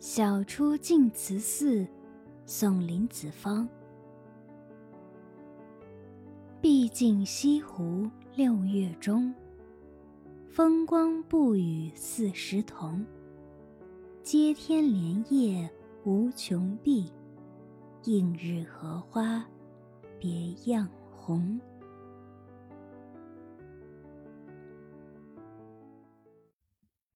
晓出净慈寺送林子方。毕竟西湖六月中风光不与四时同。接天莲叶无穷碧映日荷花别样红。